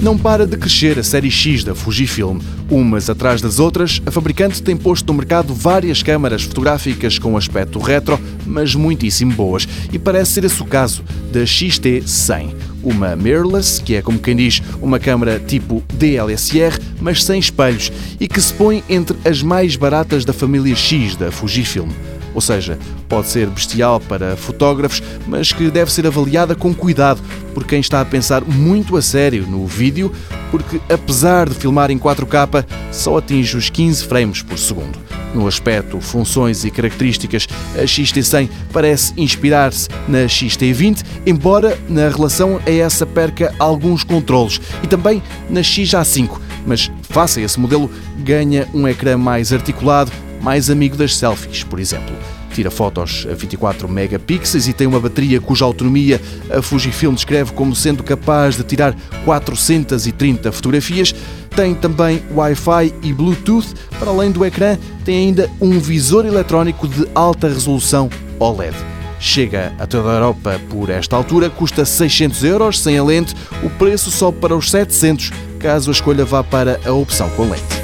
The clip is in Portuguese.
Não para de crescer a série X da Fujifilm. Umas atrás das outras, a fabricante tem posto no mercado várias câmaras fotográficas com aspecto retro, mas muitíssimo boas. E parece ser esse o caso da XT100. Uma mirrorless, que é como quem diz uma câmara tipo DLSR, mas sem espelhos, e que se põe entre as mais baratas da família X da Fujifilm. Ou seja, pode ser bestial para fotógrafos, mas que deve ser avaliada com cuidado por quem está a pensar muito a sério no vídeo, porque apesar de filmar em 4K, só atinge os 15 frames por segundo. No aspecto, funções e características, a XT100 parece inspirar-se na XT20, embora na relação a essa perca alguns controlos, e também na XA5, mas face a esse modelo ganha um ecrã mais articulado mais amigo das selfies, por exemplo. Tira fotos a 24 megapixels e tem uma bateria cuja autonomia a Fujifilm descreve como sendo capaz de tirar 430 fotografias. Tem também Wi-Fi e Bluetooth. Para além do ecrã, tem ainda um visor eletrónico de alta resolução OLED. Chega a toda a Europa por esta altura, custa 600 euros sem a lente, o preço sobe para os 700 caso a escolha vá para a opção com lente.